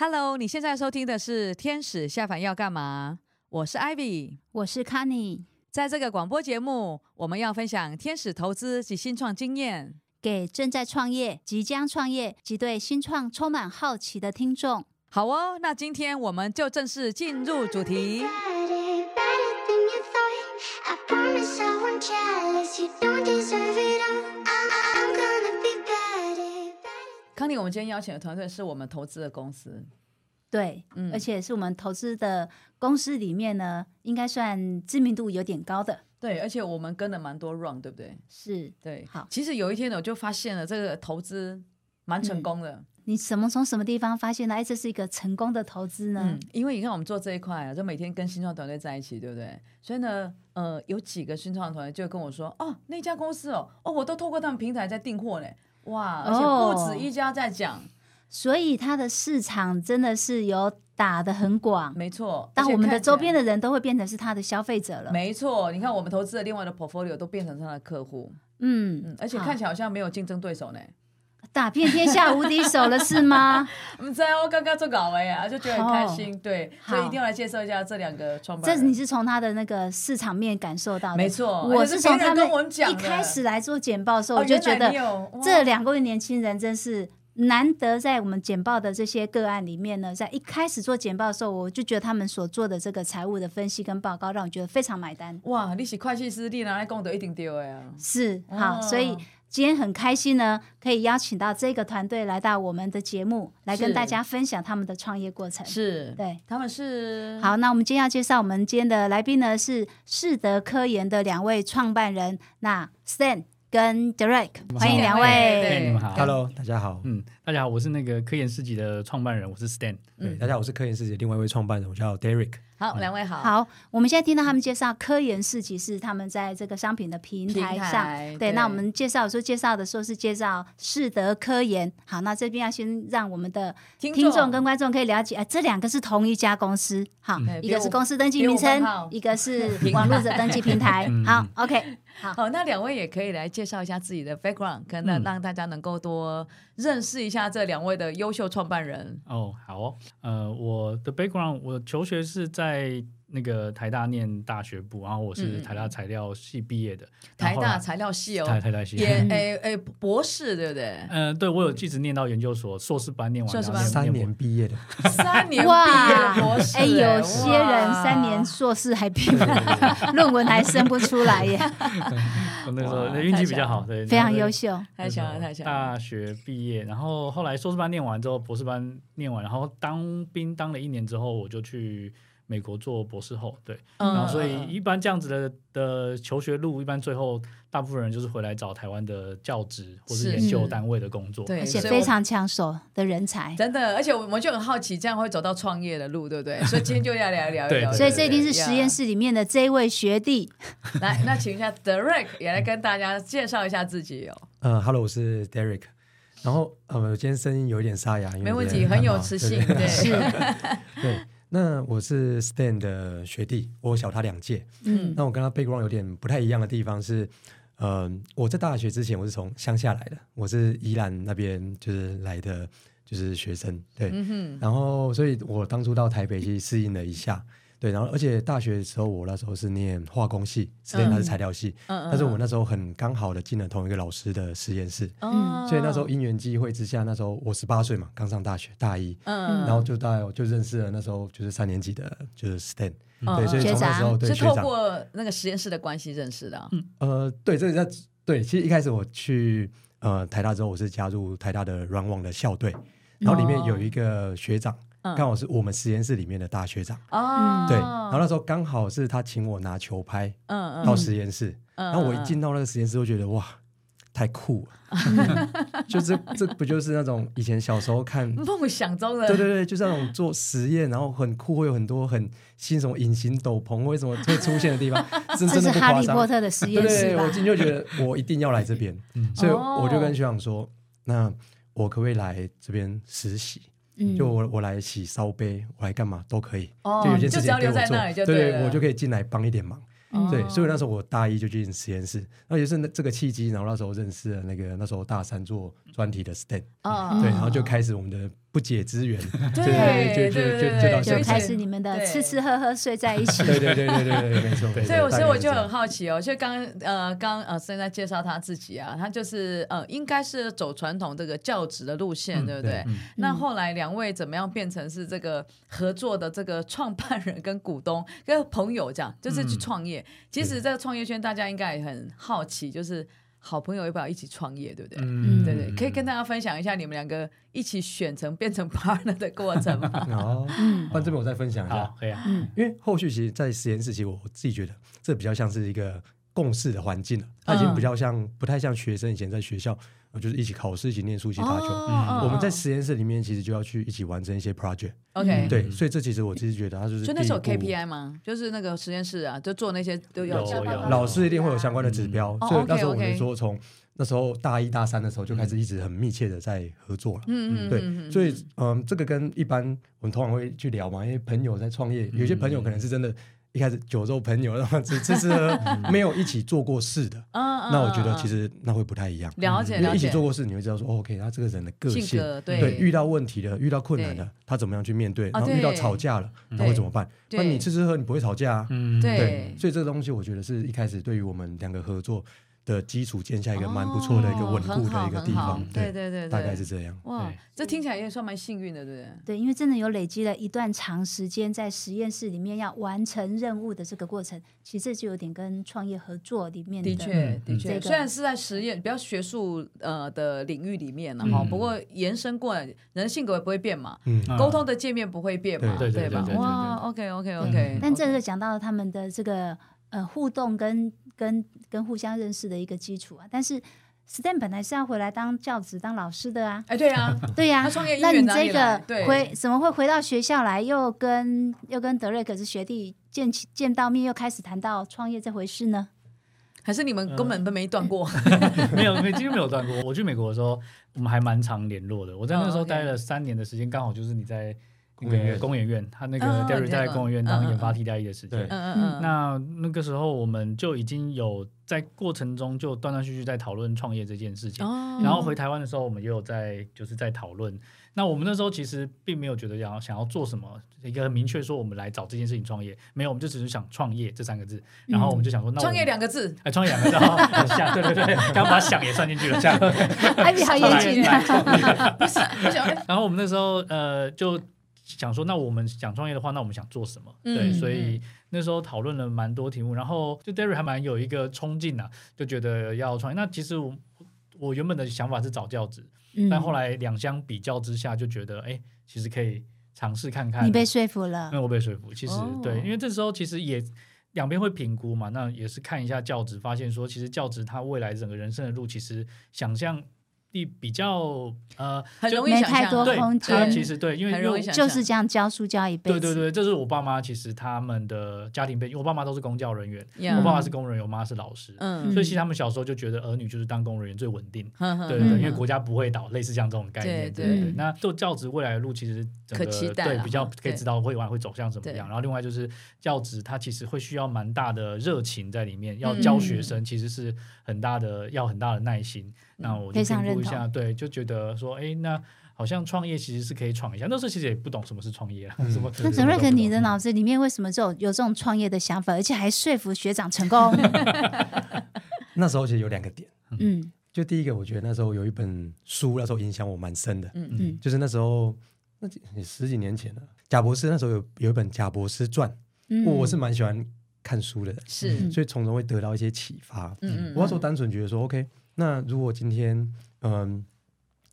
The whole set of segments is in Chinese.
Hello，你现在收听的是《天使下凡要干嘛》？我是 Ivy，我是 Kenny。在这个广播节目，我们要分享天使投资及新创经验，给正在创业、即将创业及对新创充满好奇的听众。好哦，那今天我们就正式进入主题。康妮，我们今天邀请的团队是我们投资的公司，对，嗯，而且是我们投资的公司里面呢，应该算知名度有点高的，对，而且我们跟了蛮多 run，对不对？是，对，好。其实有一天呢，我就发现了这个投资蛮成功的。嗯、你什么从什么地方发现的？哎，这是一个成功的投资呢？嗯，因为你看我们做这一块啊，就每天跟新创团队在一起，对不对？所以呢，呃，有几个新创团队就跟我说，哦，那家公司哦，哦，我都透过他们平台在订货嘞。哇，而且不止一家在讲，哦，所以它的市场真的是有打得很广。没错，但我们的周边的人都会变成是他的消费者了。没错，你看我们投资的另外的 portfolio 都变成他的客户。嗯，嗯，而且看起来好像没有竞争对手呢。打遍天下无敌手了是吗？不知道，我刚刚做稿了呀，就觉得很开心。Oh, 对，所以一定要来介绍一下这两个创办人。这你是从他的那个市场面感受到的，没错。我是从他们一开始来做简报的时候，我就觉得这两位年轻人真是难得，在我们简报的这些个案里面呢，在一开始做简报的时候，我就觉得他们所做的这个财务的分析跟报告，让我觉得非常买单。哇，你是会计师，你拿来功德一定丢的呀。是，好，所以。今天很开心呢，可以邀请到这个团队来到我们的节目，来跟大家分享他们的创业过程。是，对，他们是。好，那我们今天要介绍我们今天的来宾呢，是世德科研的两位创办人，那 Stan 跟 Derek，欢迎两位。你们好，Hello，大家好。嗯，大家好，我是那个科研世纪的创办人，我是 Stan。对，大家好，我是科研世纪另外一位创办人，我叫 Derek。好，两位好。好，我们现在听到他们介绍科研市集是他们在这个商品的平台上。对，对，那我们介绍说介绍的时候是介绍世德科研。好，那这边要先让我们的听众跟观众可以了解，哎，这两个是同一家公司。好，嗯、一个是公司登记名称，一个是 网络的登记平台。好，OK。好，好，那两位也可以来介绍一下自己的 background，可能让大家能够多认识一下这两位的优秀创办人。哦，好哦，呃，我的 background，我求学是在。那个台大念大学部，然后我是台大材料系毕业的。台大材料系哦，台台大系也 诶诶博士对不对？嗯，对，我有一直念到研究所硕士班念完，硕士班 三年毕业的，三年毕业博士。哎，有些人三年硕士还毕业，论文还生不出来耶。我那时候运气比较好，对，非常优秀，太强了，太强了。大学毕业，然后后来硕士班念完之后，博士班念完，然后当兵当了一年之后，我就去。美国做博士后，对，嗯、然后所以一般这样子的的求学路，一般最后大部分人就是回来找台湾的教职或是研究单位的工作，对，而且非常抢手的人才，真的，而且我们就很好奇，这样会走到创业的路，对不对？所以今天就要聊一聊一聊，所以这一定是实验室里面的这一位学弟，来，那请一下 Derek 也来跟大家介绍一下自己哦。呃，Hello，我是 Derek，然后呃，我今天声音有一点沙哑，没问题，很有磁性，对，是，对。那我是 Stan 的学弟，我小他两届。嗯，那我跟他 background 有点不太一样的地方是，呃，我在大学之前我是从乡下来的，我是宜兰那边就是来的，就是学生。对，嗯、然后所以我当初到台北去适应了一下。对，然后而且大学的时候，我那时候是念化工系，实验它是材料系，但是我那时候很刚好的进了同一个老师的实验室，嗯、所以那时候因缘际会之下，那时候我十八岁嘛，刚上大学大一，嗯、然后就大概就认识了那时候就是三年级的，就是 Stan，、嗯、对，所以从那时候对是透过那个实验室的关系认识的、啊，嗯，呃，对，这个在对，其实一开始我去呃台大之后，我是加入台大的软网的校队，然后里面有一个学长。刚好是我们实验室里面的大学长，哦，对，然后那时候刚好是他请我拿球拍，嗯，到实验室，然后我一进到那个实验室，我觉得哇，太酷了，就是这不就是那种以前小时候看梦想中的，对对对，就是那种做实验，然后很酷，会有很多很新什么隐形斗篷，为什么会出现的地方，真的不夸张。哈利波特的实验室，对，我进去就觉得我一定要来这边，所以我就跟学长说，那我可不可以来这边实习？就我我来洗烧杯，我来干嘛都可以，就有件事情给我做，对，我就可以进来帮一点忙，对，所以那时候我大一就进实验室，然后也是那这个契机，然后那时候认识了那个那时候大三做专题的 Stan，对，然后就开始我们的不不解之缘，对，就就就就到就开始你们的吃吃喝喝睡在一起。对对对对对对，没错。所以我所以我就很好奇哦，就刚呃刚呃现在介绍他自己啊，他就是呃应该是走传统这个教职的路线，对不对？那后来两位怎么样变成是这个合作的这个创办人跟股东 跟朋友这样，就是去创业。其实这个创业圈大家应该也很好奇，就是。好朋友要不要一起创业，对不对？嗯，对对，可以跟大家分享一下你们两个一起选成变成 partner 的过程吗？哦，嗯，那这边我再分享一下，可以啊，嗯，因为后续其实，在实验室，其实我自己觉得这比较像是一个共事的环境了，它已经比较像，不太像学生以前在学校。就是一起考试，一起念书，一起打球。我们在实验室里面，其实就要去一起完成一些 project。OK，对，所以这其实我其实觉得，它就是。就那时候 KPI 吗？就是那个实验室啊，就做那些都要有。老师一定会有相关的指标，所以那时候我们说，从那时候大一大三的时候就开始一直很密切的在合作了。嗯嗯，对，所以嗯，这个跟一般我们通常会去聊嘛，因为朋友在创业，有些朋友可能是真的。一开始酒肉朋友，然后只只是没有一起做过事的，那我觉得其实那会不太一样。了解，了解。一起做过事，你会知道说，OK，他这个人的个性，对，遇到问题的，遇到困难的，他怎么样去面对？然后遇到吵架了，他会怎么办？那你吃吃喝，你不会吵架啊？对，所以这个东西，我觉得是一开始对于我们两个合作的基础建下一个蛮不错的一个稳固的一个地方，对对对，大概是这样。哇，这听起来也算蛮幸运的，对不对？对，因为真的有累积了一段长时间在实验室里面要完成任务的这个过程，其实这就有点跟创业合作里面的确的确，虽然是在实验比较学术呃的领域里面了哈，不过延伸过来，人的性格也不会变嘛，沟通的界面不会变嘛，对吧？哇，OK OK OK。但这个讲到他们的这个呃互动跟。跟跟互相认识的一个基础啊，但是 Stan 本来是要回来当教职、当老师的啊。哎，对啊，对呀、那你这个回怎么会回到学校来，又跟又跟德瑞克是学弟见见到面，又开始谈到创业这回事呢？还是你们根本都没断过？呃、没有，没几乎没有断过。我去美国的时候，我们还蛮常联络的。我在那时候待了三年的时间，刚好就是你在。那个工研院，他那个 Derry 在工研院当研发替代役的时间，嗯嗯，那那个时候我们就已经有在过程中就断断续续在讨论创业这件事情，然后回台湾的时候，我们也有在就是在讨论。那我们那时候其实并没有觉得要想要做什么，一个很明确说我们来找这件事情创业，没有，我们就只是想创业这三个字，然后我们就想说，那创业两个字，哎，创业两个字，很像，对对对，刚把想也算进去了，这样，还比较严谨，不是，不想。然后我们那时候呃就。想说，那我们想创业的话，那我们想做什么？嗯、对，所以那时候讨论了蛮多题目，然后就 Derry 还蛮有一个冲劲啊，就觉得要创业。那其实我我原本的想法是找教职，嗯、但后来两相比较之下，就觉得哎，其实可以尝试看看。你被说服了？因为我被说服。其实、哦、对，因为这时候其实也两边会评估嘛，那也是看一下教职，发现说其实教职他未来整个人生的路，其实想象。比比较呃，很容易想象，没太多空间。其实对，因为很容易就是这样教书教一辈子。对对对，这是我爸妈其实他们的家庭背景，我爸妈都是公教人员，我爸爸是工人，我妈是老师，嗯，所以其实他们小时候就觉得儿女就是当公人员最稳定，对对对，因为国家不会倒，类似像这种概念，对对。那做教职未来的路其实整个对比较可以知道未来会走向怎么样，然后另外就是教职它其实会需要蛮大的热情在里面，要教学生其实是很大的要很大的耐心。那我就评估一下，对，就觉得说，哎，那好像创业其实是可以闯一下。那时候其实也不懂什么是创业啊，什么。那德瑞克，你的脑子里面为什么就有有这种创业的想法，而且还说服学长成功？那时候其实有两个点，嗯，就第一个，我觉得那时候有一本书，那时候影响我蛮深的，嗯嗯，就是那时候那十几年前了，贾博士那时候有有一本贾博士传，我我是蛮喜欢看书的，是，所以从中会得到一些启发。嗯嗯，我那时候单纯觉得说，OK。那如果今天，嗯，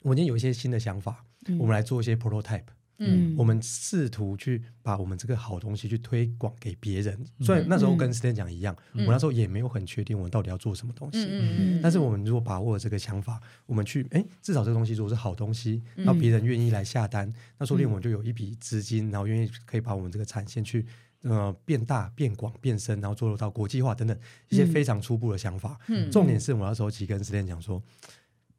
我今天有一些新的想法，嗯、我们来做一些 prototype，嗯，我们试图去把我们这个好东西去推广给别人。嗯、虽然那时候跟 Stan 讲一样，嗯、我那时候也没有很确定我们到底要做什么东西，嗯、但是我们如果把握了这个想法，我们去，哎，至少这个东西如果是好东西，然后别人愿意来下单，嗯、那说不定我们就有一笔资金，然后愿意可以把我们这个产线去。呃，变大、变广、变深，然后做到国际化等等一些非常初步的想法。嗯，重点是我那时候其实跟 Stan 讲说，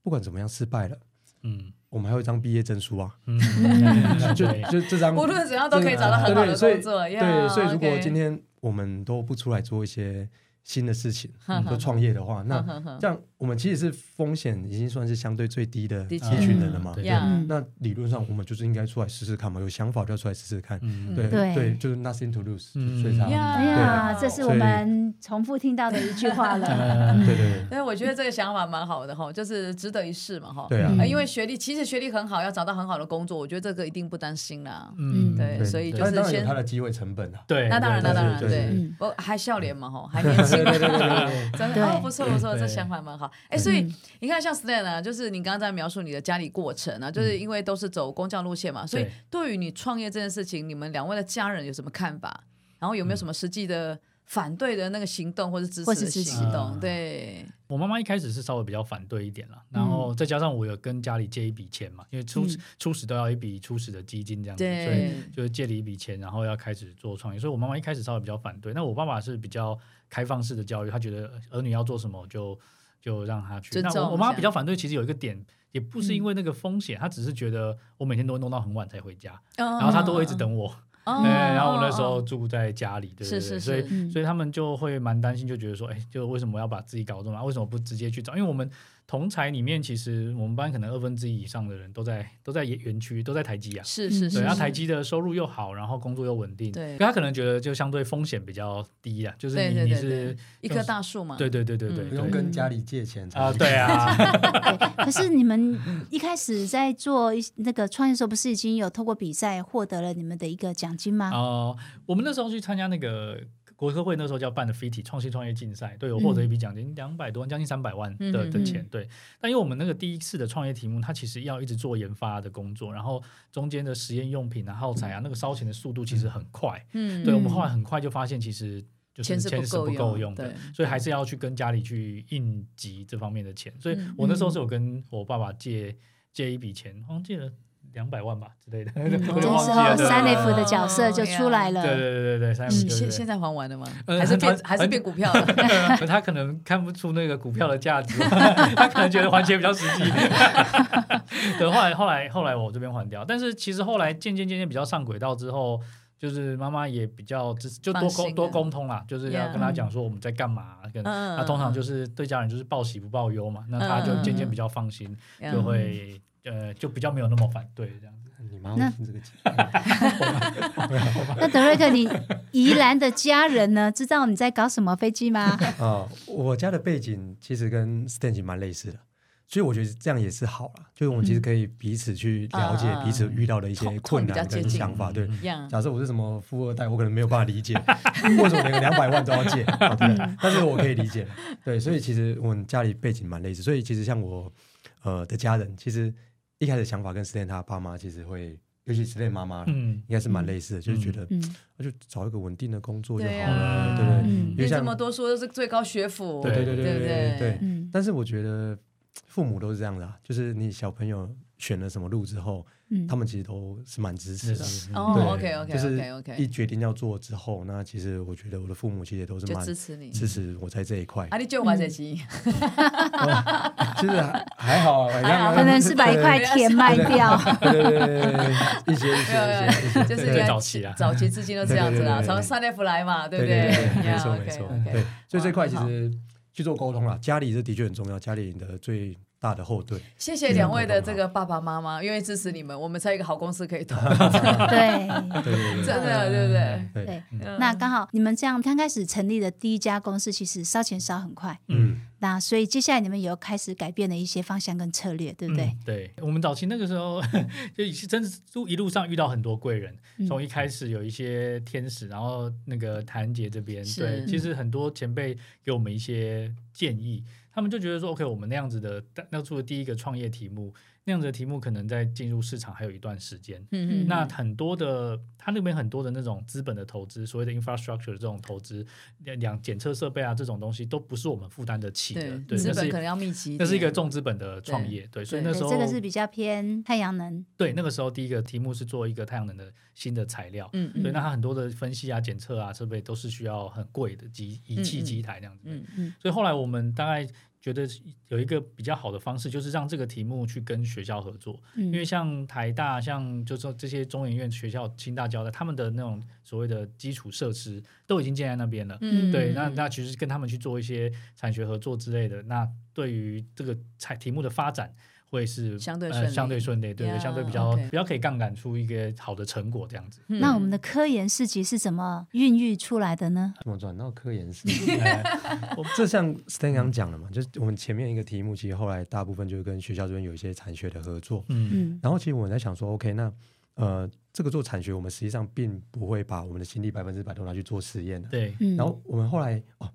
不管怎么样失败了，嗯，我们还有一张毕业证书啊，嗯，就就这张，无论怎样都可以找到很好的工作。对，所以如果今天我们都不出来做一些新的事情，比如创业的话，那这样我们其实是风险已经算是相对最低的一群人了嘛。对，那理论上我们就是应该出来试试看嘛，有想法就要出来试试看。对对，就是 nothing to lose。所以，哎呀，这是我们重复听到的一句话了。对对 对。因为 我觉得这个想法蛮好的哈，就是值得一试嘛哈。对啊。因为学历其实学历很好，要找到很好的工作，我觉得这个一定不担心啦。嗯，对，所以就是先他的机会成本啊。对，那当然，那当然，对，我还笑脸嘛哈，还年轻。对对对。真的哦，不错不错，这想法蛮好。哎，所以你看，像 Stan 啊，就是你刚刚在描述你的家里过程啊，就是因为都是走工匠路线嘛，所以对于你创业这件事情，你们两位的家人有什么看法？然后有没有什么实际的反对的那个行动或者支持的行动？对，我妈妈一开始是稍微比较反对一点了，然后再加上我有跟家里借一笔钱嘛，因为初始初始都要一笔初始的基金这样子，所以就是借了一笔钱，然后要开始做创业，所以我妈妈一开始稍微比较反对。那我爸爸是比较。开放式的教育，他觉得儿女要做什么就就让他去。那我我妈比较反对，其实有一个点，也不是因为那个风险，她只是觉得我每天都会弄到很晚才回家，然后她都会一直等我。对，然后我那时候住在家里，对对对，所以所以他们就会蛮担心，就觉得说，哎，就为什么要把自己搞这么，为什么不直接去找？因为我们。同才里面，其实我们班可能二分之一以上的人都在都在园区，都在台积啊。是是是。然后台积的收入又好，然后工作又稳定。对。他可能觉得就相对风险比较低啊，就是你你是一棵大树嘛。对对对对对。不用跟家里借钱啊，对啊。可是你们一开始在做那个创业的时候，不是已经有透过比赛获得了你们的一个奖金吗？哦，我们那时候去参加那个。国科会那时候叫办的 FITI 创新创业竞赛，对，我获得一笔奖金两百多万，将近三百万的的钱，对。但因为我们那个第一次的创业题目，它其实要一直做研发的工作，然后中间的实验用品啊、耗材啊，那个烧钱的速度其实很快，嗯，对，我们后来很快就发现，其实就是钱是不够用的，所以还是要去跟家里去应急这方面的钱。所以我那时候是有跟我爸爸借借一笔钱，好像借了。两百万吧之类的，这时候三 F 的角色就出来了。对对对对对，现现在还完了吗？还是变还是变股票了？他可能看不出那个股票的价值，他可能觉得还钱比较实际。对，后来后来后来我这边还掉，但是其实后来渐渐渐渐比较上轨道之后，就是妈妈也比较支持，就多沟多沟通啦，就是要跟他讲说我们在干嘛，跟他通常就是对家人就是报喜不报忧嘛，那他就渐渐比较放心，就会。呃，就比较没有那么反对这样子。你妈那 那德瑞克，你宜兰的家人呢？知道你在搞什么飞机吗？啊、哦，我家的背景其实跟 Stan 蛮类似的，所以我觉得这样也是好了。就是我们其实可以彼此去了解彼此遇到的一些困难跟想法。对，假设我是什么富二代，我可能没有办法理解为什么连个两百万都要借，对，但是我可以理解。对，所以其实我们家里背景蛮类似，所以其实像我呃的家人，其实。一开始想法跟 Stan 他爸妈其实会，尤其 Stan 妈妈，应该是蛮类似的，就是觉得，那就找一个稳定的工作就好了，对不对？别这么多说都是最高学府，对对对对对对。但是我觉得父母都是这样的，就是你小朋友选了什么路之后。他们其实都是蛮支持的，哦，OK OK 就是一决定要做之后，那其实我觉得我的父母其实也都是蛮支持你，支持我在这一块。啊，你就玩这些，其实还好，可能是把一块田卖掉，对对对，一些一些一些，就是早期啊，早期资金都这样子啦，从三 F 来嘛，对不对？没错没错，对，所以这块其实去做沟通了，家里是的确很重要，家里的最。大的后盾，谢谢两位的这个爸爸妈妈，因为支持你们，我们才有一个好公司可以投。对，真的，对不对？对。那刚好你们这样刚开始成立的第一家公司，其实烧钱烧很快。嗯。那所以接下来你们也有开始改变了一些方向跟策略，对不对？对。我们早期那个时候，就真是一路上遇到很多贵人，从一开始有一些天使，然后那个谭杰这边，对，其实很多前辈给我们一些建议。他们就觉得说，OK，我们那样子的，那做的第一个创业题目。那样子的题目可能在进入市场还有一段时间。嗯嗯。那很多的它那边很多的那种资本的投资，所谓的 infrastructure 这种投资，两检测设备啊这种东西都不是我们负担得起的。对。资本可能要密集。那是一个重资本的创业，对。所以那时候这个是比较偏太阳能。对，那个时候第一个题目是做一个太阳能的新的材料。嗯嗯。所以那它很多的分析啊、检测啊设备都是需要很贵的机仪器机台那样子。嗯嗯。所以后来我们大概。觉得有一个比较好的方式，就是让这个题目去跟学校合作，嗯、因为像台大，像就是说这些中研院学校、清大、交大，他们的那种所谓的基础设施都已经建在那边了。嗯，对，那那其实跟他们去做一些产学合作之类的，那对于这个材题目的发展。会是相对顺相对顺利，对相对比较比较可以杠杆出一个好的成果这样子。那我们的科研市集是怎么孕育出来的呢？怎么转到科研市集？我这像 Stan 刚讲了嘛，就是我们前面一个题目，其实后来大部分就是跟学校这边有一些产学的合作。嗯嗯。然后其实我们在想说，OK，那呃，这个做产学，我们实际上并不会把我们的心力百分之百都拿去做实验的。对。嗯、然后我们后来哦，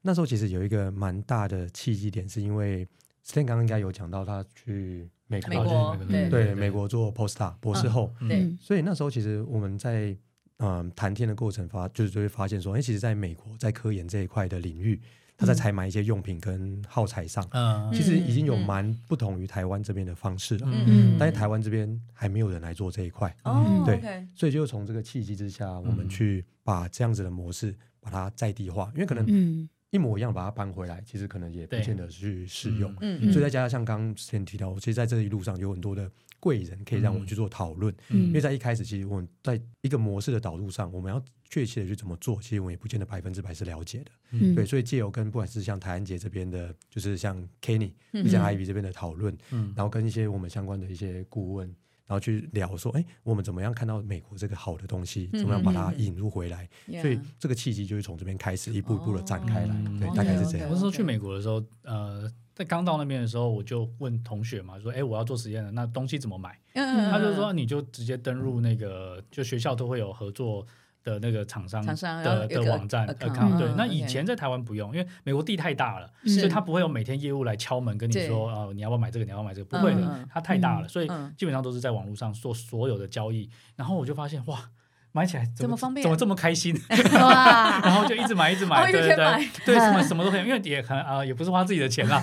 那时候其实有一个蛮大的契机点，是因为 Stan 刚刚应该有讲到他去。美国，美国对对美国做 postdoc 博士后，嗯、对，所以那时候其实我们在嗯谈天的过程发，就是就会发现说，哎，其实在美国在科研这一块的领域，他在采买一些用品跟耗材上，嗯，其实已经有蛮不同于台湾这边的方式了，嗯，但是台湾这边还没有人来做这一块，哦，对所以就从这个契机之下，我们去把这样子的模式把它在地化，因为可能嗯。一模一样把它搬回来，其实可能也不见得去适用。嗯，所以再加上像刚刚先提到，其实在这一路上有很多的贵人可以让我们去做讨论。嗯，因为在一开始，其实我们在一个模式的导入上，我们要确切的去怎么做，其实我们也不见得百分之百是了解的。嗯，对，所以借由跟不管是像台安杰这边的，就是像 Kenny，像 Ivy 这边的讨论，嗯，然后跟一些我们相关的一些顾问。然后去聊说，哎，我们怎么样看到美国这个好的东西？怎么样把它引入回来？嗯、所以这个契机就是从这边开始，一步一步的展开来。哦、对，嗯、大概是这样。我那时候去美国的时候，呃，在刚到那边的时候，我就问同学嘛，说，哎，我要做实验了，那东西怎么买？嗯、他就说，你就直接登入那个，就学校都会有合作。的那个厂商的的网站 account，对，那以前在台湾不用，因为美国地太大了，所以他不会有每天业务来敲门跟你说啊，你要不要买这个，你要不要买这个，不会的，它太大了，所以基本上都是在网络上做所有的交易。然后我就发现哇。买起来怎么方便，怎么这么开心？哇然后就一直买，一直买，对对对，对 什么什么都可以，因为也可能啊，也不是花自己的钱啦，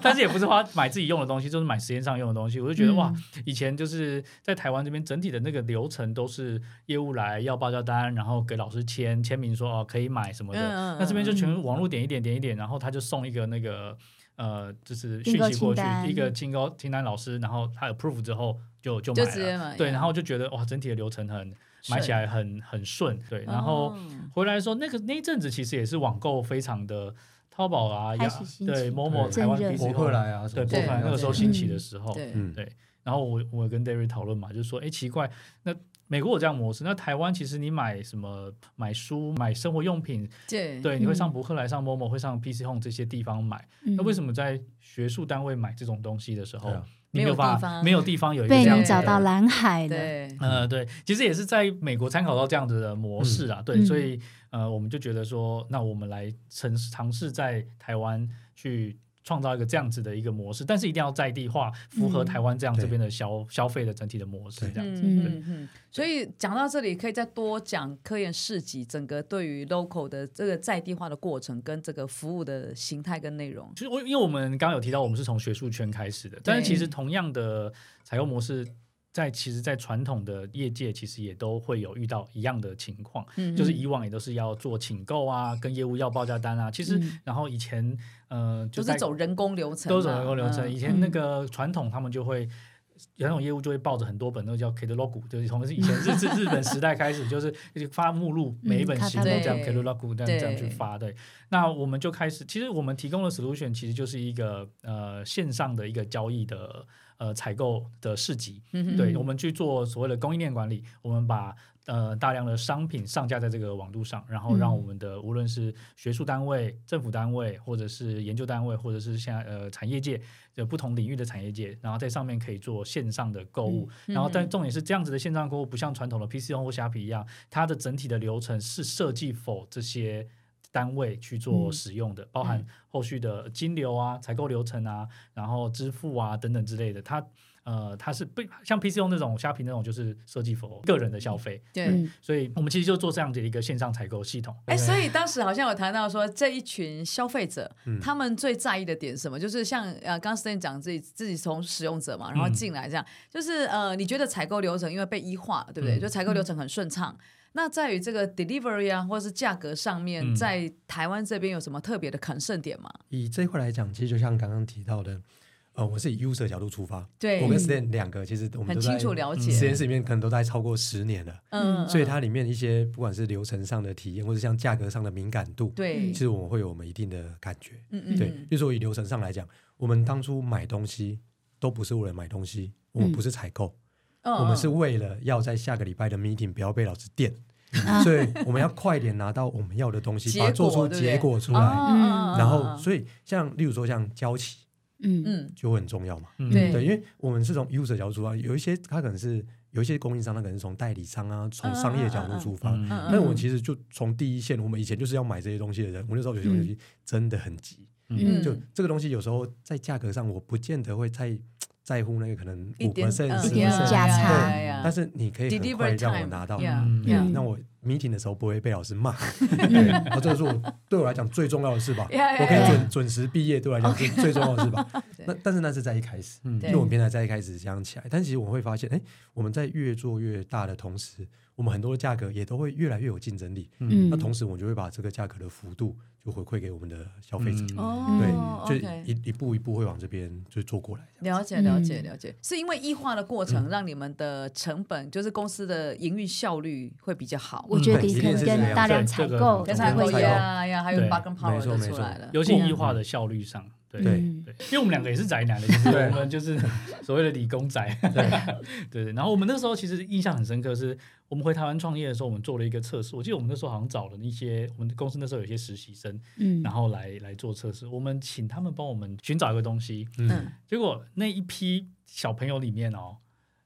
但是也不是花买自己用的东西，就是买实验上用的东西。我就觉得哇，以前就是在台湾这边整体的那个流程都是业务来要报价单，然后给老师签签名说哦可以买什么的。那这边就全网络点一点点一点，然后他就送一个那个呃就是讯息过去，一个清高清单老师，然后他有 proof 之后就就买了，对，然后就觉得哇，整体的流程很。买起来很很顺，对，然后回来的时候，那个那一阵子其实也是网购非常的，淘宝啊，呀，对，Momo 台湾博客来啊，对，博客来那个时候兴起的时候，对，对，然后我我跟 David 讨论嘛，就是说，哎，奇怪，那美国有这样模式，那台湾其实你买什么买书、买生活用品，对，对，你会上博客来、上 Momo、会上 PC Home 这些地方买，那为什么在学术单位买这种东西的时候？没有地方，没有地方有一个这样被你找到蓝海的，对，呃，对，其实也是在美国参考到这样子的模式啊，嗯、对，所以呃，我们就觉得说，那我们来尝尝试在台湾去。创造一个这样子的一个模式，但是一定要在地化，符合台湾这样这边的消、嗯、消费的整体的模式，这样子。嗯嗯嗯。所以讲到这里，可以再多讲科研市集整个对于 local 的这个在地化的过程跟这个服务的形态跟内容。其实我因为我们刚刚有提到，我们是从学术圈开始的，但是其实同样的采用模式。在其实，在传统的业界，其实也都会有遇到一样的情况，嗯、就是以往也都是要做请购啊，跟业务要报价单啊。其实，嗯、然后以前，呃，就都是走人工流程，都走人工流程。嗯、以前那个传统，他们就会传统业务，就会抱着很多本，那个叫 catalog，就是从以前日日 日本时代开始，就是发目录，每一本行都这样 catalog 这样这样去发。对，那我们就开始，其实我们提供的 solution 其实就是一个呃线上的一个交易的。呃，采购的市集，嗯、对，我们去做所谓的供应链管理，我们把呃大量的商品上架在这个网络上，然后让我们的、嗯、无论是学术单位、政府单位，或者是研究单位，或者是现在呃产业界的不同领域的产业界，然后在上面可以做线上的购物，嗯、然后但重点是这样子的线上购物，不像传统的 PC 或虾皮一样，它的整体的流程是设计 for 这些。单位去做使用的，嗯、包含后续的金流啊、采购流程啊，然后支付啊等等之类的。它呃，它是不像 PChome 那种虾皮那种，就是设计 for 个人的消费。对，嗯所以我们其实就做这样的一个线上采购系统。哎，所以当时好像有谈到说，这一群消费者，嗯他们最在意的点什么？就是像呃，刚刚 Stan 讲自己自己从使用者嘛，然后进来这样，就是呃，你觉得采购流程因为被一化，对不对？就采购流程很顺畅。那在于这个 delivery 啊，或者是价格上面，在台湾这边有什么特别的 concern 点吗？以这一块来讲，其实就像刚刚提到的。呃，我是以 user 角度出发，对，我跟 Stan 两个其实我们很清楚了解，实验室里面可能都在超过十年了，嗯，所以它里面一些不管是流程上的体验，或者像价格上的敏感度，对，其实我们会有我们一定的感觉，嗯嗯，对，比如说以流程上来讲，我们当初买东西都不是为了买东西，我们不是采购，我们是为了要在下个礼拜的 meeting 不要被老师电，所以我们要快点拿到我们要的东西，把它做出结果出来，然后所以像例如说像交期。嗯。嗯，就会很重要嘛。嗯、对，因为我们是从 user 角度出发，有一些他可能是有一些供应商，他可能是从代理商啊，从商业角度出发。那我们其实就从第一线，我们以前就是要买这些东西的人，我那时候有些东西真的很急。嗯，就这个东西有时候在价格上，我不见得会太在乎那个可能五 percent、十 percent 价差，但是你可以很快让我拿到，嗯，那我 meeting 的时候不会被老师骂。然后这个是我对我来讲最重要的事吧。我可以准 准时毕业，对我来讲是最重要的事吧。那但是那是在一开始，因为我们平台在一开始这样起来，但其实我会发现，哎，我们在越做越大的同时，我们很多的价格也都会越来越有竞争力。嗯，那同时我们就会把这个价格的幅度就回馈给我们的消费者。哦，对，就一一步一步会往这边就做过来。了解，了解，了解，是因为异化的过程让你们的成本，就是公司的营运效率会比较好。我觉得可能跟大量采购，跟采购呀呀，还有 bargain power 都出来了，尤其异化的效率上。对对，因为我们两个也是宅男的，就是我们就是 所谓的理工宅。对对 对。然后我们那时候其实印象很深刻，是我们回台湾创业的时候，我们做了一个测试。我记得我们那时候好像找了一些我们公司那时候有些实习生，嗯，然后来来做测试。我们请他们帮我们寻找一个东西，嗯，结果那一批小朋友里面哦，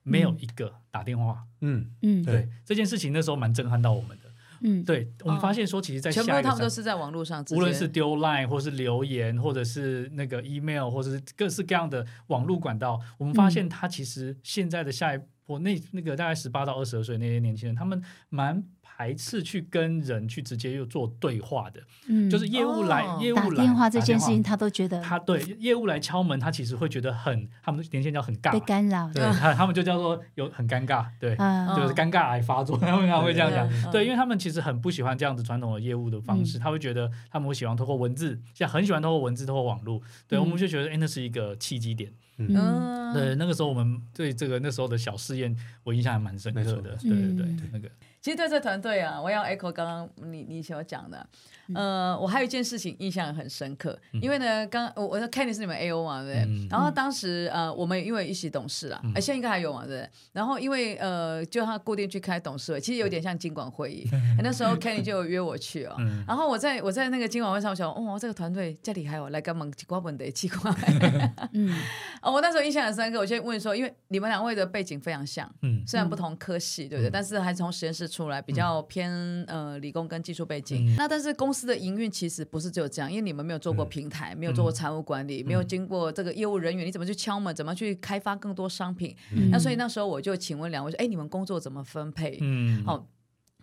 没有一个打电话，嗯嗯，对这件事情那时候蛮震撼到我们的。嗯，对，我们发现说，其实，在下一个全部他们都是在网络上，无论是丢 Line，或是留言，或者是那个 email，或者是各式各样的网络管道，我们发现他其实现在的下一波那那个大概十八到二十二岁那些年轻人，他们蛮排斥去跟人去直接又做对话的，嗯，就是业务来业务来打电话这件事情，他都觉得他对业务来敲门，他其实会觉得很，他们连线叫很尬，被干扰，对，他他们就叫做有很尴尬，对，就是尴尬癌发作，他们会这样讲，对，因为他们其实很不喜欢这样子传统的业务的方式，他会觉得他们会喜欢透过文字，现在很喜欢透过文字，透过网络，对，我们就觉得哎，那是一个契机点，嗯，对，那个时候我们对这个那时候的小试验，我印象还蛮深刻的，对对对，那个。其实对这团队啊，我要 echo 刚刚你你所讲的，呃，我还有一件事情印象很深刻，因为呢，刚我我说 Kenny 是你们 AO 嘛，对不对？然后当时呃，我们因为一起董事啊，现在应该还有嘛，对不对？然后因为呃，就他固定去开董事会，其实有点像经管会议，那时候 Kenny 就约我去哦，然后我在我在那个经管会上，我想，哦，这个团队这里还有来干嘛？几挂本的奇怪，嗯，哦，我那时候印象很深刻，我先问说，因为你们两位的背景非常像，嗯，虽然不同科系，对不对？但是还是从实验室。出来比较偏呃理工跟技术背景，嗯、那但是公司的营运其实不是只有这样，因为你们没有做过平台，嗯、没有做过财务管理，嗯、没有经过这个业务人员，你怎么去敲门，怎么去开发更多商品？嗯、那所以那时候我就请问两位说，哎，你们工作怎么分配？嗯，哦，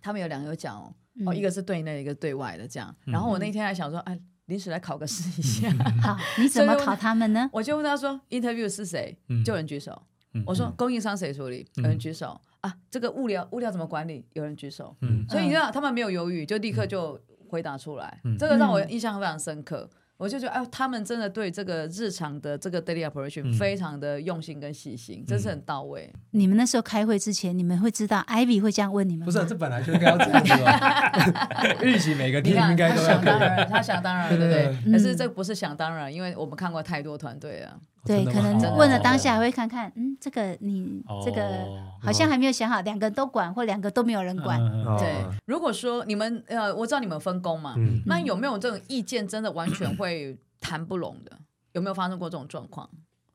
他们有两个有讲哦，哦，一个是对内，一个对外的这样。然后我那天还想说，哎，临时来考个试一下。好，你怎么考他们呢？我就问他说，interview 是谁？就有人举手。我说供应商谁处理？有人举手。啊，这个物料物料怎么管理？有人举手，嗯，所以你知道他们没有犹豫，就立刻就回答出来，嗯、这个让我印象非常深刻。嗯、我就觉得，哎，他们真的对这个日常的这个 daily operation 非常的用心跟细心，真、嗯、是很到位。你们那时候开会之前，你们会知道 Ivy 会这样问你们？不是，这本来就应该要这样子吧？预期每个 team 应该都要想当然，他想当然，对不对？可是这不是想当然，因为我们看过太多团队了。对，可能问了当下还会看看，嗯，这个你这个好像还没有想好，两个都管或两个都没有人管。对，如果说你们呃，我知道你们分工嘛，那有没有这种意见真的完全会谈不拢的？有没有发生过这种状况？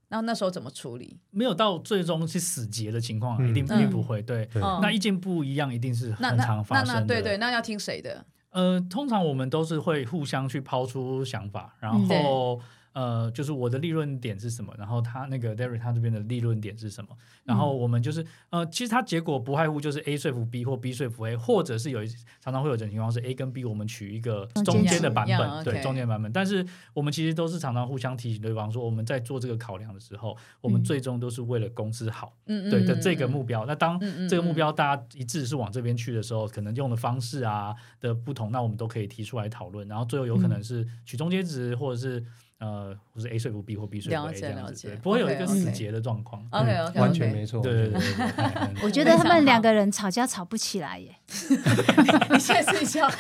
那那时候怎么处理？没有到最终是死结的情况，一定一定不会。对，那意见不一样，一定是很常发生的。对对，那要听谁的？呃，通常我们都是会互相去抛出想法，然后。呃，就是我的利润点是什么，然后他那个 Derry 他这边的利润点是什么，然后我们就是呃，其实它结果不外乎就是 A 说服 B 或 B 说服 A，或者是有一常常会有这种情况是 A 跟 B 我们取一个中间的版本，对中间版本，但是我们其实都是常常互相提醒对方说，我们在做这个考量的时候，我们最终都是为了公司好，嗯对的这个目标。那当这个目标大家一致是往这边去的时候，可能用的方式啊的不同，那我们都可以提出来讨论，然后最后有可能是取中间值或者是。呃，或是 A 说服 B 或 B 说服 A 这样子，不会有一个死结的状况。OK OK，完全没错。对对对对，我觉得他们两个人吵架吵不起来耶。你现在睡觉。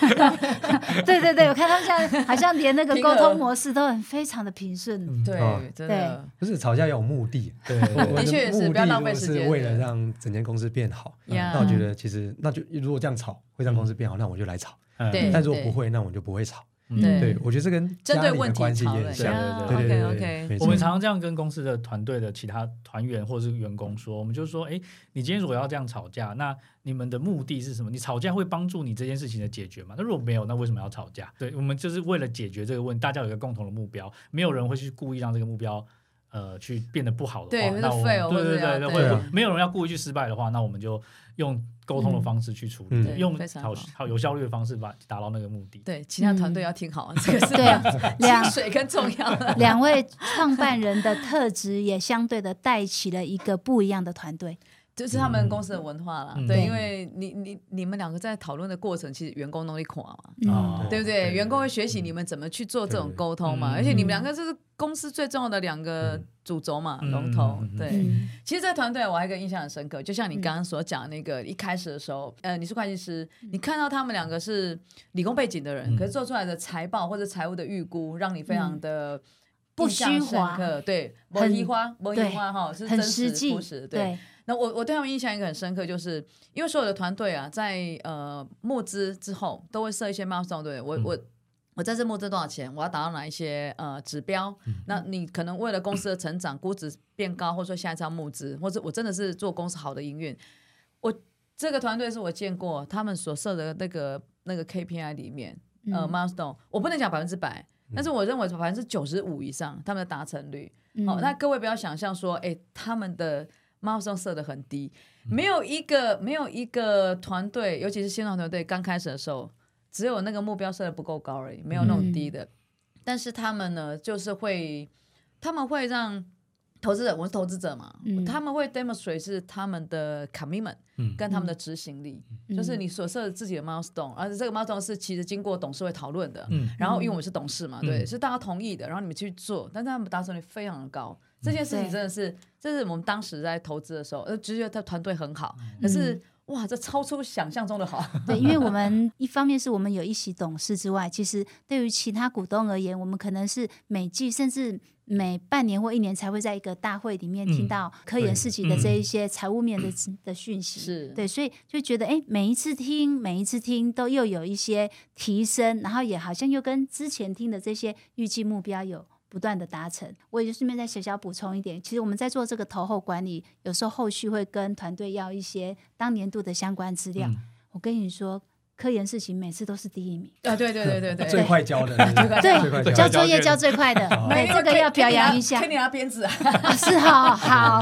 对对对，我看他们现在好像连那个沟通模式都很非常的平顺。对，真的。不是吵架要有目的。对，的确是不要浪费时间。是为了让整间公司变好。那我觉得其实那就如果这样吵会让公司变好，那我就来吵。对。但如果不会，那我就不会吵。对，对，我觉得这跟针对问题很像，对对对对。我们常常这样跟公司的团队的其他团员或者是员工说，我们就说，哎，你今天如果要这样吵架，那你们的目的是什么？你吵架会帮助你这件事情的解决吗？那如果没有，那为什么要吵架？对，我们就是为了解决这个问题，大家有一个共同的目标，没有人会去故意让这个目标呃去变得不好的话，那我们对对对对，会没有人要故意去失败的话，那我们就。用沟通的方式去处理，嗯、用好好有效率的方式把达到那个目的。对，其他团队要听好，这个是对 两水更重要。两位创办人的特质也相对的带起了一个不一样的团队。就是他们公司的文化了，对，因为你你你们两个在讨论的过程，其实员工都会垮嘛，对不对？员工会学习你们怎么去做这种沟通嘛，而且你们两个就是公司最重要的两个主轴嘛，龙头。对，其实这个团队我还有一个印象很深刻，就像你刚刚所讲那个一开始的时候，呃，你是会计师，你看到他们两个是理工背景的人，可是做出来的财报或者财务的预估，让你非常的不虚华，对，不虚华，不虚华哈，是真实朴实，对。那我我对他们印象一个很深刻，就是因为所有的团队啊，在呃募资之后都会设一些 milestone，对我我我在这募资多少钱，我要达到哪一些呃指标？嗯、那你可能为了公司的成长，估值变高，或者说下一次要募资，或者我真的是做公司好的营运，我这个团队是我见过他们所设的那个那个 KPI 里面，呃、嗯、milestone，我不能讲百分之百，但是我认为百分之九十五以上他们的达成率。好、嗯。哦，那各位不要想象说，哎，他们的。猫上设的很低，没有一个没有一个团队，尤其是新创团队刚开始的时候，只有那个目标设的不够高而已，没有那种低的。嗯、但是他们呢，就是会，他们会让投资者，我是投资者嘛，嗯、他们会 demonstrate 是他们的 commitment，跟他们的执行力，嗯、就是你所设的自己的 milestone，而且这个 milestone 是其实经过董事会讨论的，嗯、然后因为我是董事嘛，嗯、对，是大家同意的，然后你们去做，但是他们达成率非常的高。这件事情真的是，这是我们当时在投资的时候，呃，只觉得他团队很好，可是哇，这超出想象中的好。对，因为我们一方面是我们有一席董事之外，其实对于其他股东而言，我们可能是每季甚至每半年或一年才会在一个大会里面听到科研事情的这一些财务面的的讯息。是对，所以就觉得哎，每一次听，每一次听都又有一些提升，然后也好像又跟之前听的这些预计目标有。不断的达成，我也就顺便再小小补充一点，其实我们在做这个投后管理，有时候后续会跟团队要一些当年度的相关资料。嗯、我跟你说。科研事情每次都是第一名啊！对对对对对，最快交的，对，交作业交最快的，对，这个要表扬一下。给你拿鞭子啊！是哈，好。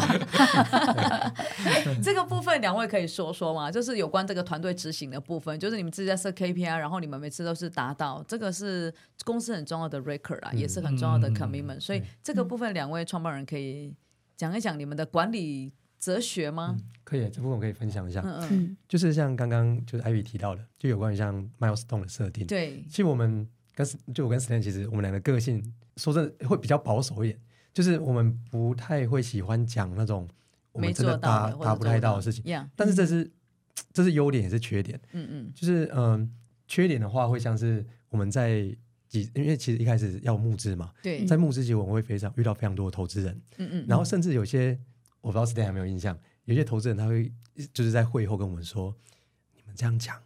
这个部分两位可以说说吗？就是有关这个团队执行的部分，就是你们自己在设 KPI，然后你们每次都是达到，这个是公司很重要的 record 啊，也是很重要的 commitment。所以这个部分两位创办人可以讲一讲你们的管理。哲学吗？嗯、可以，这部分我可以分享一下。嗯嗯，就是像刚刚就是艾比提到的，就有关于像 milestone 的设定。对，其实我们跟就我跟 Stan 其实我们两个个性说真的会比较保守一点，就是我们不太会喜欢讲那种我们真的达达不太到的事情。但是这是、嗯、这是优点也是缺点。嗯嗯，就是嗯、呃，缺点的话会像是我们在几，因为其实一开始要募资嘛。对，在募资期我们会非常遇到非常多的投资人。嗯嗯，然后甚至有些。我不知道 Stan 有没有印象，有些投资人他会就是在会后跟我们说：“你们这样讲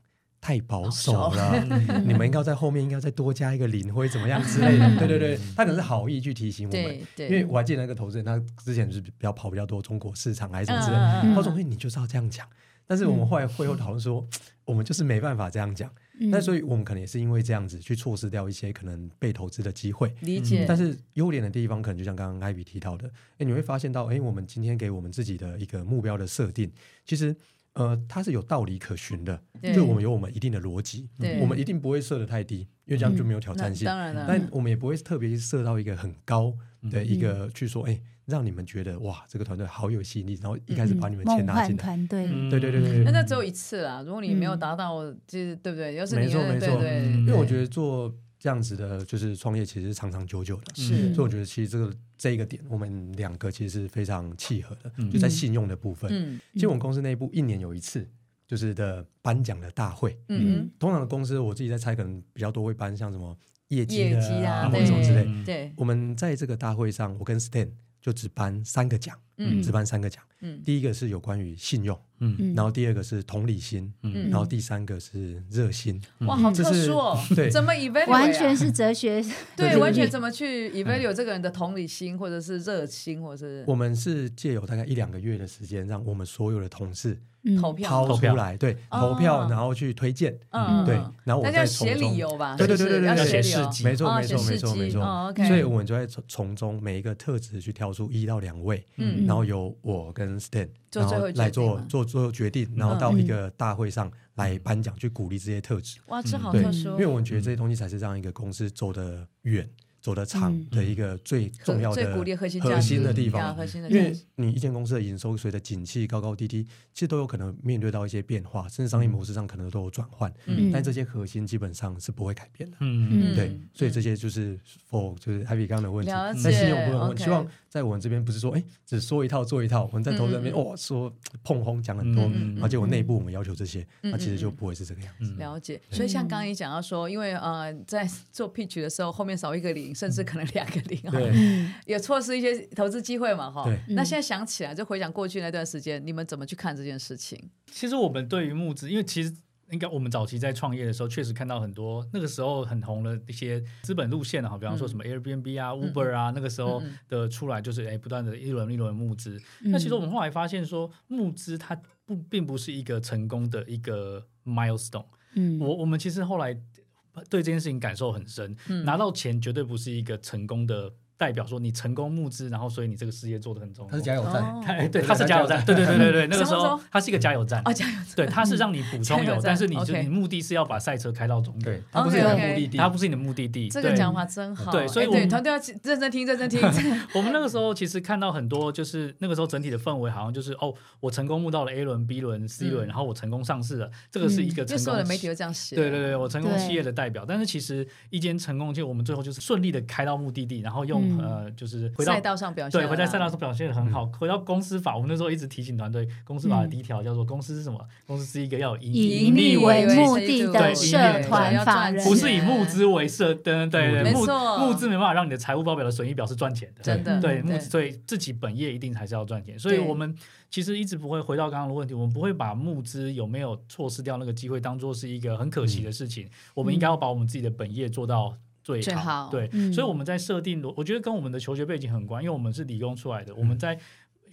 太保守了，你们应该在后面应该再多加一个零或者怎么样之类的。”对对对，他可能是好意去提醒我们，因为我还记得那个投资人，他之前是比较跑比较多中国市场还是什么之类的，他说：“你就是要这样讲，但是我们后来会后讨论说，我们就是没办法这样讲。那所以我们可能也是因为这样子去错失掉一些可能被投资的机会。理解。但是优点的地方，可能就像刚刚 Ivy 提到的，哎，你会发现到，哎，我们今天给我们自己的一个目标的设定，其实。呃，它是有道理可循的，就我们有我们一定的逻辑，我们一定不会设得太低，因为这样就没有挑战性。当然了，但我们也不会特别设到一个很高的一个去说，哎，让你们觉得哇，这个团队好有吸引力，然后一开始把你们钱拿进来。团队，对对对对。那那只有一次啦，如果你没有达到，就是对不对？要是没错没错，因为我觉得做。这样子的，就是创业其实是长长久久的，是，所以我觉得其实这个这一个点，我们两个其实是非常契合的，嗯、就在信用的部分。嗯、其实我们公司内部一年有一次，就是的颁奖的大会。嗯，通常的公司我自己在猜，可能比较多会颁像什么业绩的啊，或者什么之类。对，我们在这个大会上，我跟 Stan 就只颁三个奖，嗯，只颁三个奖。嗯，第一个是有关于信用。嗯，然后第二个是同理心，嗯，然后第三个是热心。哇，好特殊哦！对，怎么 evaluate？完全是哲学。对，完全怎么去 evaluate 这个人的同理心，或者是热心，或者是？我们是借有大概一两个月的时间，让我们所有的同事投票掏出来，对，投票，然后去推荐，嗯，对，然后我再写理由吧。对对对对对，要写事迹，没错没错没错没错。所以我们就在从中每一个特质去挑出一到两位，嗯，然后由我跟 Stan。然后来做做做决定，然后到一个大会上来颁奖，去鼓励这些特质。哇，这好特殊！因为我们觉得这些东西才是让一个公司走得远。走得长的一个最重要的核心的地方，因为你一间公司的营收随着景气高高低低，其实都有可能面对到一些变化，甚至商业模式上可能都有转换。嗯但这些核心基本上是不会改变的。嗯对，所以这些就是否就是 Happy 刚刚的问题。用部分，我希望在我们这边不是说，哎，只说一套做一套。我们在投资那边，哦，说碰轰讲很多，而且我内部我们要求这些，那其实就不会是这个样子。了解。所以像刚刚你讲到说，因为呃，在做 pitch 的时候，后面少一个零。甚至可能两个零啊，也 错失一些投资机会嘛，哈。那现在想起来，就回想过去那段时间，你们怎么去看这件事情？其实我们对于募资，因为其实应该我们早期在创业的时候，确实看到很多那个时候很红的一些资本路线啊，比方说什么 Airbnb 啊、Uber 啊，那个时候的出来就是哎，不断的一轮一轮募资。那其实我们后来发现说，募资它不并不是一个成功的一个 milestone。嗯，我我们其实后来。对这件事情感受很深，嗯、拿到钱绝对不是一个成功的。代表说你成功募资，然后所以你这个事业做的很重要。它是加油站，哎，对，它是加油站，对对对对对，那个时候它是一个加油站，加油站，对，它是让你补充 油，但是你就你目的是要把赛车开到终点，它不是你的目的地，它不是你的目的地。这个讲法真好，对，所以我们团队要认真听，认真听。我们那个时候其实看到很多，就是那个时候整体的氛围好像就是哦，我成功募到了 A 轮、B 轮、C 轮，然后我成功上市了，这个是一个成功。所有的媒体都这样写。对对对，我成功企业的代表，但是其实一间成功企业，我们最后就是顺利的开到目的地，然后用呃就是。回到赛道上表现，对，回在赛道上表现的很好。回到公司法，我们那时候一直提醒团队，公司法的第一条叫做：公司是什么？公司是一个要以盈利为目的的社团法人，不是以募资为设。对对对，募募资没办法让你的财务报表的损益表是赚钱的。真的，对，募所以自己本业一定还是要赚钱。所以我们其实一直不会回到刚刚的问题，我们不会把募资有没有错失掉那个机会当做是一个很可惜的事情。我们应该要把我们自己的本业做到。最好，最好对，嗯、所以我们在设定，我觉得跟我们的求学背景很关，因为我们是理工出来的，嗯、我们在。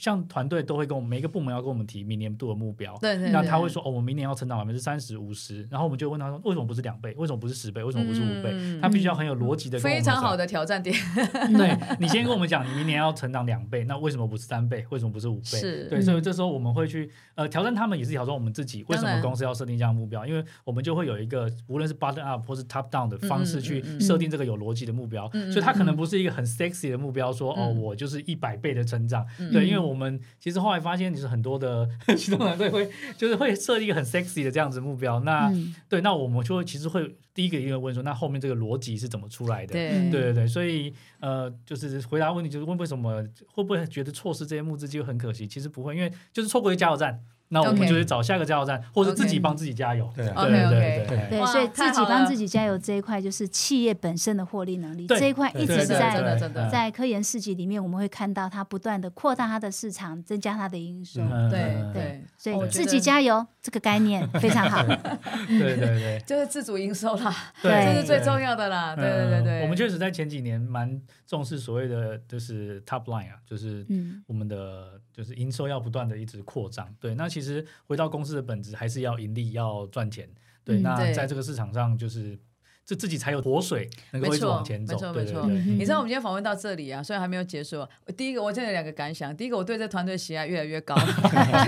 像团队都会跟我们每一个部门要跟我们提明年度的目标，对，那他会说哦，我们明年要成长百分之三十、五十，然后我们就问他说，为什么不是两倍？为什么不是十倍？为什么不是五倍？他必须要很有逻辑的，非常好的挑战点。对，你先跟我们讲，你明年要成长两倍，那为什么不是三倍？为什么不是五倍？是，对，所以这时候我们会去呃挑战他们，也是挑战我们自己。为什么公司要设定这样的目标？因为我们就会有一个无论是 bottom up 或是 top down 的方式去设定这个有逻辑的目标，所以它可能不是一个很 sexy 的目标，说哦，我就是一百倍的成长。对，因为我们其实后。来发现，就是很多的启动团队会就是会设立一个很 sexy 的这样子目标。那、嗯、对，那我们就会其实会第一个一个问说，那后面这个逻辑是怎么出来的？对对对，所以呃，就是回答问题，就是问为什么会不会觉得错失这些募资机会很可惜？其实不会，因为就是错过一个加油站。那我们就是找下个加油站，或者自己帮自己加油。对对对对对，所以自己帮自己加油这一块，就是企业本身的获利能力这一块，一直在在科研四级里面，我们会看到它不断的扩大它的市场，增加它的营收。对对，所以自己加油这个概念非常好。对对对，就是自主营收啦，这是最重要的啦。对对对对，我们确实在前几年蛮重视所谓的就是 top line 啊，就是我们的就是营收要不断的一直扩张。对，那其其实回到公司的本质还是要盈利，要赚钱。对，嗯、那在这个市场上就是。就自己才有活水，能够一直往前走。没错，没错，没错。你知道我们今天访问到这里啊，虽然还没有结束。第一个，我真的有两个感想。第一个，我对这团队喜爱越来越高。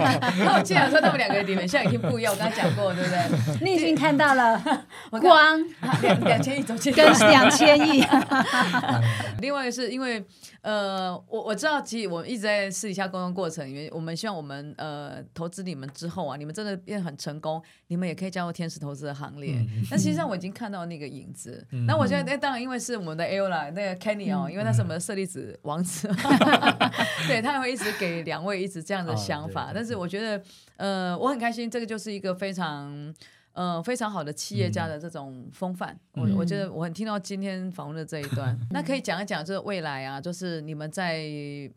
那我既然说他们两个里面现在已经不一样，我刚才讲过，对不对？你已经看到了光，两两千亿走进跟两千亿。另外是因为呃，我我知道，其实我们一直在私底下沟通过程里面，我们希望我们呃投资你们之后啊，你们真的变得很成功，你们也可以加入天使投资的行列。嗯、但实际上我已经看到那个。影子，嗯、那我现在那当然，因为是我们的 Aola 那个 Kenny 哦，嗯、因为他是我们的舍利子王子，嗯、对他会一直给两位一直这样的想法。哦、但是我觉得，呃，我很开心，这个就是一个非常。呃，非常好的企业家的这种风范，嗯、我我觉得我很听到今天访问的这一段，嗯、那可以讲一讲，就是未来啊，就是你们在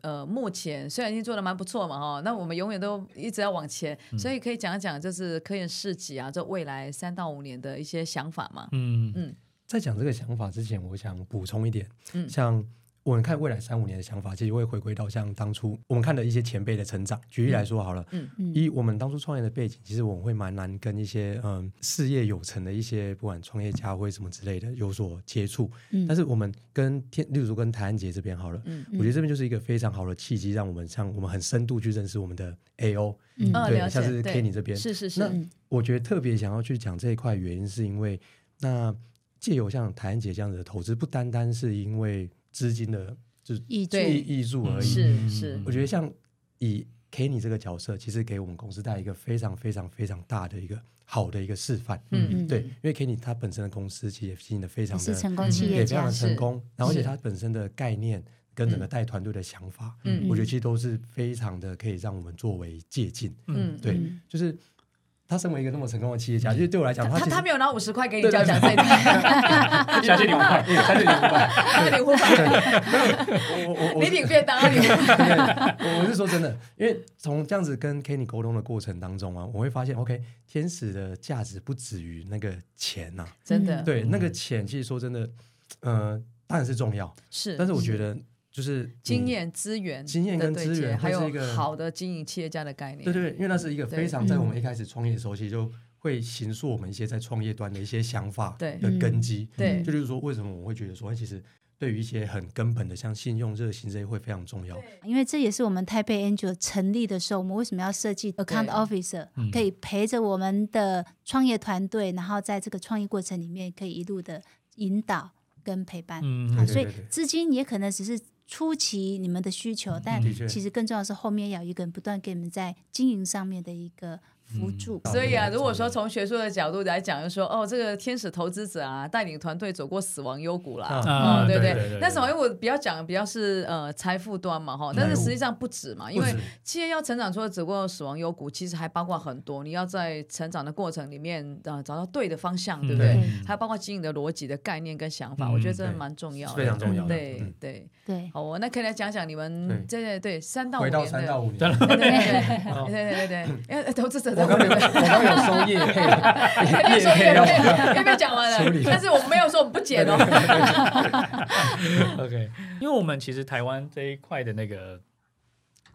呃目前虽然已经做的蛮不错嘛哈，那我们永远都一直要往前，嗯、所以可以讲一讲，就是科研市集啊，这未来三到五年的一些想法嘛。嗯嗯，在讲这个想法之前，我想补充一点，嗯，像。我们看未来三五年的想法，其实会回归到像当初我们看的一些前辈的成长。举例来说好了，嗯。嗯，以我们当初创业的背景，其实我们会蛮难跟一些嗯事业有成的一些不管创业家或什么之类的有所接触。嗯，但是我们跟天，例如跟台安杰这边好了，嗯，我觉得这边就是一个非常好的契机，让我们像我们很深度去认识我们的 AO，嗯，对，像是 Kenny 这边，是是是。那我觉得特别想要去讲这一块，原因是因为那借由像台安杰这样子的投资，不单单是因为。资金的就是挹挹注而已，是是。我觉得像以 Kenny 这个角色，其实给我们公司带一个非常非常非常大的一个好的一个示范。嗯对，因为 Kenny 他本身的公司其实也经营的非常的成功，企业也非常的成功。然后而且他本身的概念跟整个带团队的想法，嗯，我觉得其实都是非常的可以让我们作为借鉴。嗯，对，就是。他身为一个那么成功的企业家，就对我来讲，他他没有拿五十块给你交奖费，相信你五块，相信你五块，相信你五块。我我我，你领便当，你。我是说真的，因为从这样子跟 Kenny 沟通的过程当中啊，我会发现，OK，天使的价值不止于那个钱呐，真的。对，那个钱其实说真的，呃，当然是重要，是，但是我觉得。就是经验资源，经验跟资源，还有一个好的经营企业家的概念。对对，因为那是一个非常在我们一开始创业的时候，其实就会形塑我们一些在创业端的一些想法的根基。对，就就是说，为什么我会觉得说，其实对于一些很根本的，像信用、热心这些会非常重要。因为这也是我们 Taipei Angel 成立的时候，我们为什么要设计 Account Officer，可以陪着我们的创业团队，然后在这个创业过程里面，可以一路的引导跟陪伴。嗯，所以资金也可能只是。初期你们的需求，但其实更重要的是后面要有一个人不断给你们在经营上面的一个。辅助，所以啊，如果说从学术的角度来讲，就说哦，这个天使投资者啊，带领团队走过死亡幽谷啦，啊，对不对？但死亡幽谷比较讲比较是呃财富端嘛，哈，但是实际上不止嘛，因为企业要成长，除了走过死亡幽谷，其实还包括很多，你要在成长的过程里面啊找到对的方向，对不对？还包括经营的逻辑的概念跟想法，我觉得这蛮重要的，非常重要。对对对，好，我那可以来讲讲你们对对对三到五年的，三到五年，对对对对对 对，因为投资者。我刚有，我刚有收叶配，叶配要刚刚讲完了？但是我们没有说我们不剪哦。OK，因为我们其实台湾这一块的那个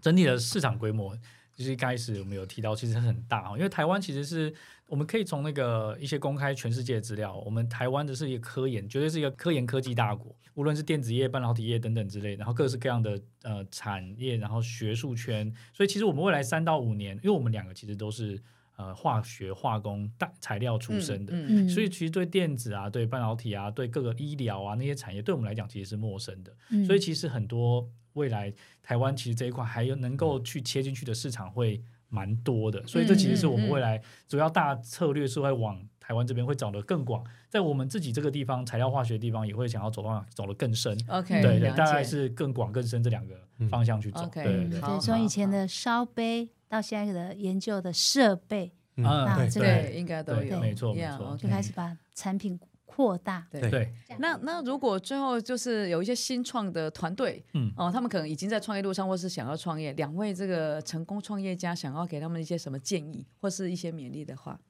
整体的市场规模，就是一开始我们有提到，其实很大哦。因为台湾其实是我们可以从那个一些公开全世界的资料，我们台湾的是一个科研，绝对是一个科研科技大国。无论是电子业、半导体业等等之类，然后各式各样的呃产业，然后学术圈，所以其实我们未来三到五年，因为我们两个其实都是呃化学、化工、大材料出身的，嗯嗯、所以其实对电子啊、对半导体啊、对各个医疗啊那些产业，对我们来讲其实是陌生的。嗯、所以其实很多未来台湾其实这一块还有能够去切进去的市场会蛮多的，所以这其实是我们未来主要大策略是会往。台湾这边会走得更广，在我们自己这个地方材料化学地方也会想要走到走得更深。OK，对对，大概是更广更深这两个方向去走。对对，从以前的烧杯到现在的研究的设备，啊，这个应该都有，没错没错，就开始把产品扩大。对对，那那如果最后就是有一些新创的团队，嗯哦，他们可能已经在创业路上，或是想要创业，两位这个成功创业家想要给他们一些什么建议，或是一些勉励的话？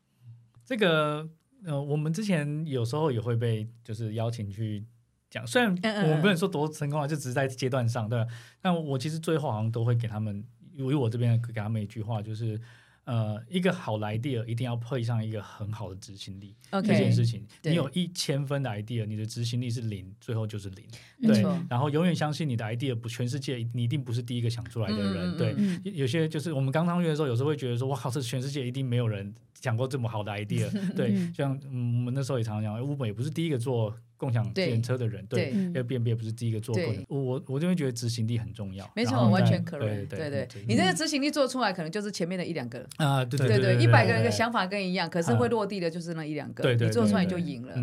这个呃，我们之前有时候也会被就是邀请去讲，虽然我们不能说多成功了，就只是在阶段上，对吧？但我其实最后好像都会给他们，因为我这边给他们一句话，就是呃，一个好的 idea 一定要配上一个很好的执行力。这件事情，你有一千分的 idea，你的执行力是零，最后就是零。对，然后永远相信你的 idea 不，全世界你一定不是第一个想出来的人。对，嗯有些就是我们刚上学的时候，有时候会觉得说，哇靠，这全世界一定没有人想过这么好的 idea。对，嗯像嗯，我们那时候也常常讲，Uber 也不是第一个做共享自行车的人，对，为 B&B 也不是第一个做共。我我我这边觉得执行力很重要。没错，完全可对以。对对对，你这个执行力做出来，可能就是前面的一两个。啊，对对对对，一百个人的想法跟一样，可是会落地的就是那一两个。对对，你做出来你就对赢了，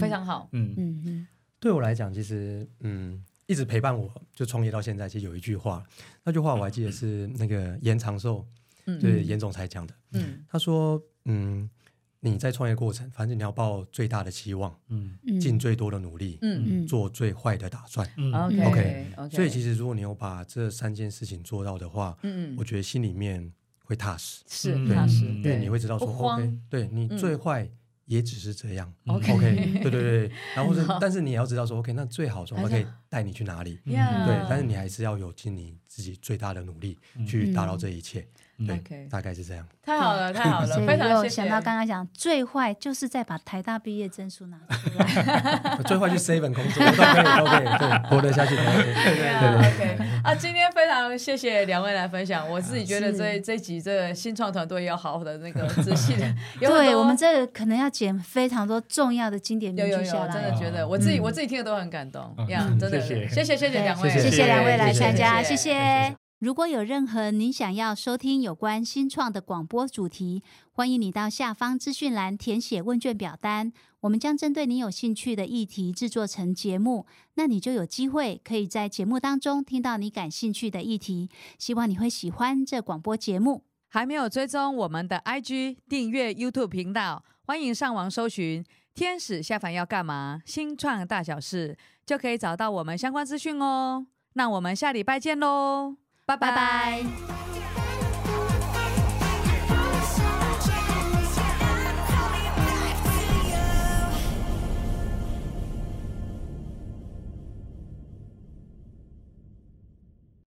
非常好。嗯嗯嗯对我来讲，其实嗯，一直陪伴我就创业到现在，其实有一句话，那句话我还记得是那个严长寿，嗯就是严总裁讲的。嗯他说，嗯，你在创业过程，反正你要抱最大的期望，嗯。嗯。尽最多的努力，嗯。嗯。做最坏的打算。嗯。OK OK 所以其实如果你有把这三件事情做到的话，嗯嗯。我觉得心里面会踏实，是嗯。踏实，嗯对，你会知道说，OK，对你嗯最坏也只是这样。OK OK，对对对，然后是，但是你也要知道说，OK，那最好状况可以带你去哪里？对，但是你还是要有尽你自己最大的努力去达到这一切。对 OK，大概是这样。太好了，太好了，非常谢谢。想到刚刚讲最坏就是在把台大毕业证书拿出来，最坏就 seven 工作都可以，都可以，对，活得下去。对 对啊对。OK 啊，今天非常谢谢两位来分享，我自己觉得这是这集这个新创团队要好好的那个仔细的，对我们这个可能要剪非常多重要的经典名有有有，句下来。真的觉得我自己嗯我自己听的都很感动嗯呀，嗯真的，谢谢谢谢谢谢两位，谢谢谢谢两位来参加，谢谢谢。如果有任何您想要收听有关新创的广播主题，欢迎你到下方资讯栏填写问卷表单，我们将针对你有兴趣的议题制作成节目，那你就有机会可以在节目当中听到你感兴趣的议题。希望你会喜欢这广播节目。还没有追踪我们的 IG 订阅 YouTube 频道，欢迎上网搜寻“天使下凡要干嘛”新创大小事，就可以找到我们相关资讯哦。那我们下礼拜见喽，拜拜。拜